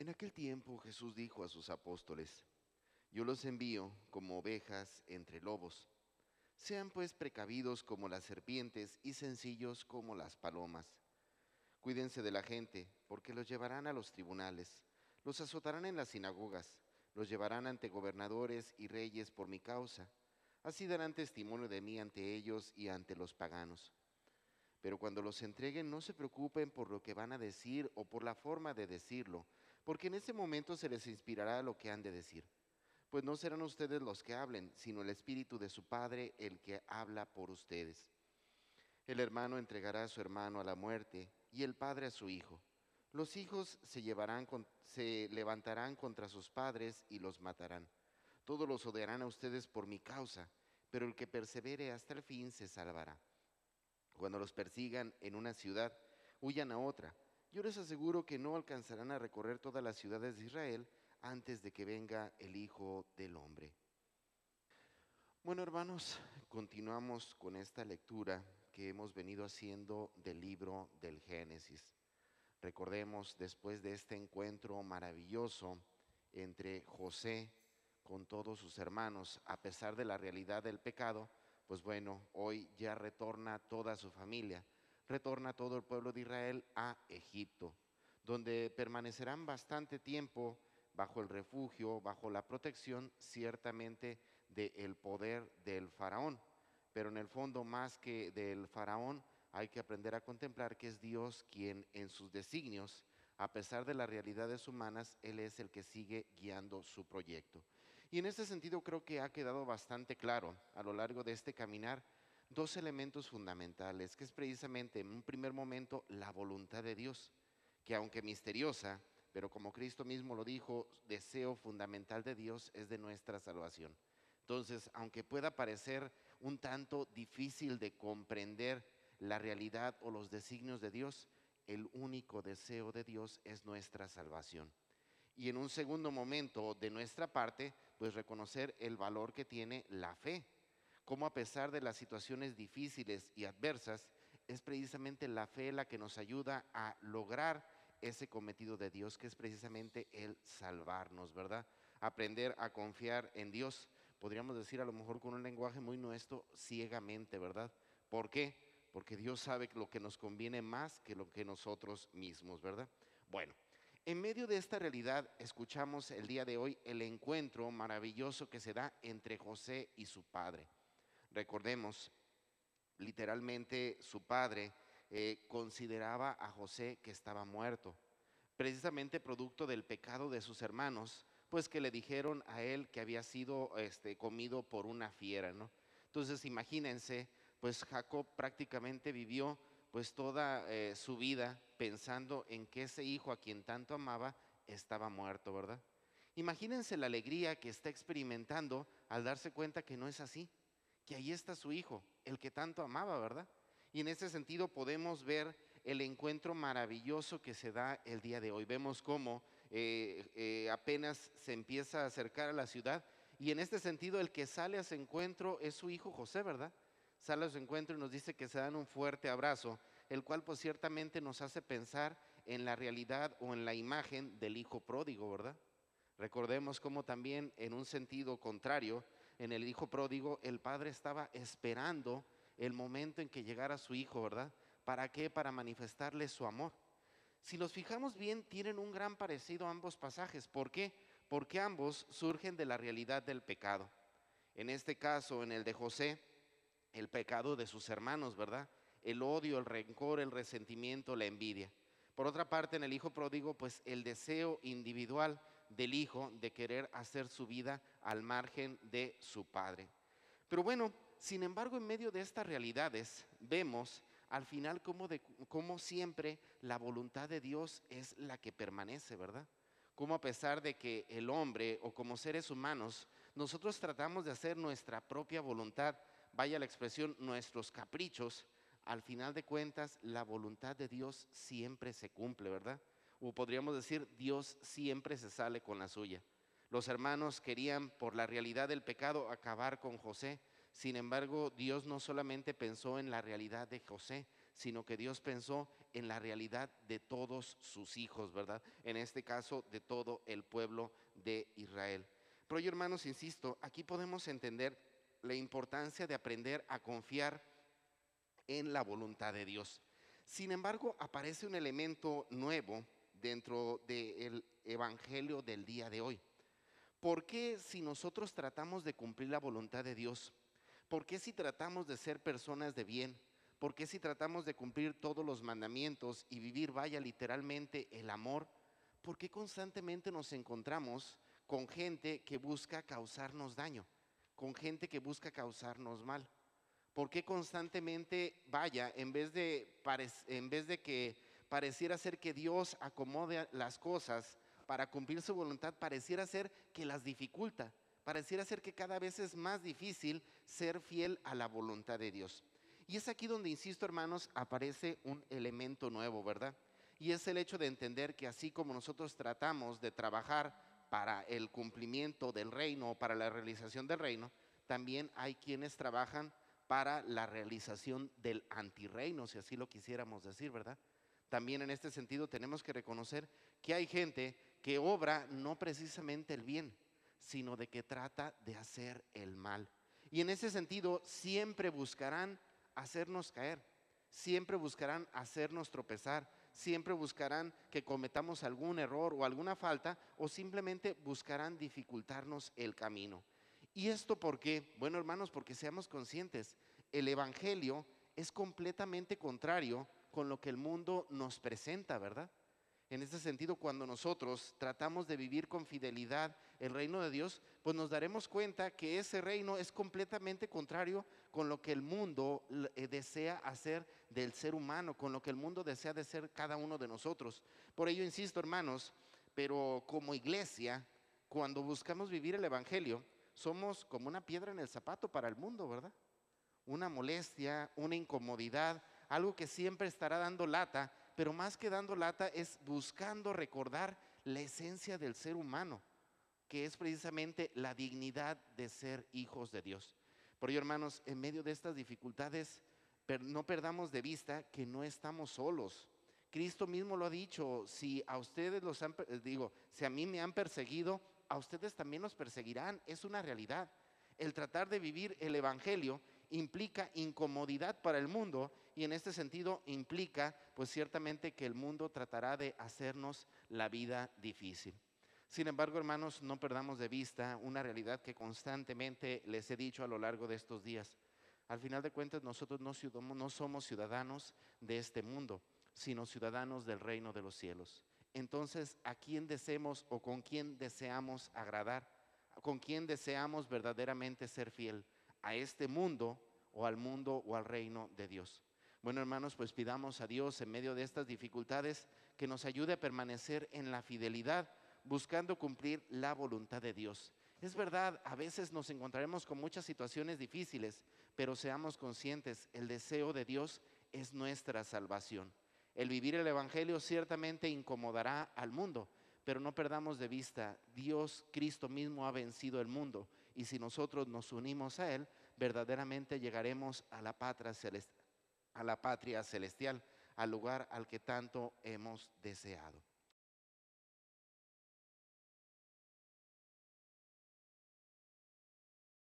En aquel tiempo Jesús dijo a sus apóstoles, Yo los envío como ovejas entre lobos. Sean pues precavidos como las serpientes y sencillos como las palomas. Cuídense de la gente, porque los llevarán a los tribunales, los azotarán en las sinagogas, los llevarán ante gobernadores y reyes por mi causa. Así darán testimonio de mí ante ellos y ante los paganos. Pero cuando los entreguen, no se preocupen por lo que van a decir o por la forma de decirlo, porque en ese momento se les inspirará lo que han de decir. Pues no serán ustedes los que hablen, sino el Espíritu de su Padre el que habla por ustedes. El hermano entregará a su hermano a la muerte y el padre a su hijo. Los hijos se, llevarán se levantarán contra sus padres y los matarán. Todos los odiarán a ustedes por mi causa, pero el que persevere hasta el fin se salvará. Cuando los persigan en una ciudad, huyan a otra. Yo les aseguro que no alcanzarán a recorrer todas las ciudades de Israel antes de que venga el Hijo del Hombre. Bueno, hermanos, continuamos con esta lectura que hemos venido haciendo del libro del Génesis. Recordemos, después de este encuentro maravilloso entre José con todos sus hermanos, a pesar de la realidad del pecado, pues bueno, hoy ya retorna toda su familia, retorna todo el pueblo de Israel a Egipto, donde permanecerán bastante tiempo bajo el refugio, bajo la protección ciertamente del poder del faraón. Pero en el fondo, más que del faraón, hay que aprender a contemplar que es Dios quien en sus designios, a pesar de las realidades humanas, Él es el que sigue guiando su proyecto. Y en ese sentido creo que ha quedado bastante claro a lo largo de este caminar dos elementos fundamentales, que es precisamente en un primer momento la voluntad de Dios, que aunque misteriosa, pero como Cristo mismo lo dijo, deseo fundamental de Dios es de nuestra salvación. Entonces, aunque pueda parecer un tanto difícil de comprender la realidad o los designios de Dios, el único deseo de Dios es nuestra salvación y en un segundo momento de nuestra parte, pues reconocer el valor que tiene la fe. Como a pesar de las situaciones difíciles y adversas, es precisamente la fe la que nos ayuda a lograr ese cometido de Dios, que es precisamente el salvarnos, ¿verdad? Aprender a confiar en Dios, podríamos decir a lo mejor con un lenguaje muy nuestro, ciegamente, ¿verdad? ¿Por qué? Porque Dios sabe lo que nos conviene más que lo que nosotros mismos, ¿verdad? Bueno, en medio de esta realidad escuchamos el día de hoy el encuentro maravilloso que se da entre José y su padre. Recordemos, literalmente su padre eh, consideraba a José que estaba muerto, precisamente producto del pecado de sus hermanos, pues que le dijeron a él que había sido este, comido por una fiera, ¿no? Entonces imagínense, pues Jacob prácticamente vivió pues toda eh, su vida pensando en que ese hijo a quien tanto amaba estaba muerto, ¿verdad? Imagínense la alegría que está experimentando al darse cuenta que no es así, que ahí está su hijo, el que tanto amaba, ¿verdad? Y en ese sentido podemos ver el encuentro maravilloso que se da el día de hoy. Vemos cómo eh, eh, apenas se empieza a acercar a la ciudad y en este sentido el que sale a ese encuentro es su hijo José, ¿verdad? sale a su encuentro y nos dice que se dan un fuerte abrazo, el cual pues ciertamente nos hace pensar en la realidad o en la imagen del hijo pródigo, ¿verdad? Recordemos cómo también en un sentido contrario, en el hijo pródigo, el padre estaba esperando el momento en que llegara su hijo, ¿verdad? ¿Para qué? Para manifestarle su amor. Si nos fijamos bien, tienen un gran parecido ambos pasajes. ¿Por qué? Porque ambos surgen de la realidad del pecado. En este caso, en el de José, el pecado de sus hermanos, ¿verdad? El odio, el rencor, el resentimiento, la envidia. Por otra parte, en el hijo pródigo, pues el deseo individual del hijo de querer hacer su vida al margen de su padre. Pero bueno, sin embargo, en medio de estas realidades, vemos al final cómo, siempre la voluntad de Dios es la que permanece, ¿verdad? Como a pesar de que el hombre o como seres humanos, nosotros tratamos de hacer nuestra propia voluntad, vaya la expresión, nuestros caprichos, al final de cuentas la voluntad de Dios siempre se cumple, ¿verdad? O podríamos decir, Dios siempre se sale con la suya. Los hermanos querían, por la realidad del pecado, acabar con José. Sin embargo, Dios no solamente pensó en la realidad de José, sino que Dios pensó en la realidad de todos sus hijos, ¿verdad? En este caso, de todo el pueblo de Israel. Pero yo, hermanos, insisto, aquí podemos entender la importancia de aprender a confiar en la voluntad de Dios. Sin embargo, aparece un elemento nuevo dentro del Evangelio del día de hoy. ¿Por qué si nosotros tratamos de cumplir la voluntad de Dios? ¿Por qué si tratamos de ser personas de bien? ¿Por qué si tratamos de cumplir todos los mandamientos y vivir, vaya, literalmente el amor? ¿Por qué constantemente nos encontramos con gente que busca causarnos daño? Con gente que busca causarnos mal. ¿Por qué constantemente, vaya, en vez de, en vez de que pareciera ser que Dios acomode las cosas para cumplir su voluntad, pareciera ser que las dificulta? Pareciera ser que cada vez es más difícil ser fiel a la voluntad de Dios. Y es aquí donde, insisto hermanos, aparece un elemento nuevo, ¿verdad? Y es el hecho de entender que así como nosotros tratamos de trabajar para el cumplimiento del reino para la realización del reino, también hay quienes trabajan para la realización del antirreino, si así lo quisiéramos decir, ¿verdad? También en este sentido tenemos que reconocer que hay gente que obra no precisamente el bien, sino de que trata de hacer el mal. Y en ese sentido siempre buscarán hacernos caer, siempre buscarán hacernos tropezar, siempre buscarán que cometamos algún error o alguna falta o simplemente buscarán dificultarnos el camino. ¿Y esto por qué? Bueno, hermanos, porque seamos conscientes, el Evangelio es completamente contrario con lo que el mundo nos presenta, ¿verdad? En este sentido, cuando nosotros tratamos de vivir con fidelidad el reino de Dios, pues nos daremos cuenta que ese reino es completamente contrario con lo que el mundo eh, desea hacer del ser humano, con lo que el mundo desea de ser cada uno de nosotros. Por ello, insisto, hermanos, pero como iglesia, cuando buscamos vivir el Evangelio, somos como una piedra en el zapato para el mundo, ¿verdad? Una molestia, una incomodidad, algo que siempre estará dando lata pero más que dando lata es buscando recordar la esencia del ser humano, que es precisamente la dignidad de ser hijos de Dios. Por ello, hermanos, en medio de estas dificultades, no perdamos de vista que no estamos solos. Cristo mismo lo ha dicho, si a ustedes los han, digo, si a mí me han perseguido, a ustedes también los perseguirán, es una realidad. El tratar de vivir el Evangelio implica incomodidad para el mundo y en este sentido implica pues ciertamente que el mundo tratará de hacernos la vida difícil. Sin embargo, hermanos, no perdamos de vista una realidad que constantemente les he dicho a lo largo de estos días. Al final de cuentas, nosotros no, somos ciudadanos de este mundo, sino ciudadanos del reino de los cielos. Entonces, ¿a quién deseamos o con quién deseamos agradar? ¿Con quién deseamos verdaderamente ser fiel? a este mundo o al mundo o al reino de Dios. Bueno, hermanos, pues pidamos a Dios en medio de estas dificultades que nos ayude a permanecer en la fidelidad, buscando cumplir la voluntad de Dios. Es verdad, a veces nos encontraremos con muchas situaciones difíciles, pero seamos conscientes, el deseo de Dios es nuestra salvación. El vivir el Evangelio ciertamente incomodará al mundo, pero no perdamos de vista, Dios, Cristo mismo ha vencido el mundo y si nosotros nos unimos a Él, verdaderamente llegaremos a la patria celestial, a la patria celestial, al lugar al que tanto hemos deseado.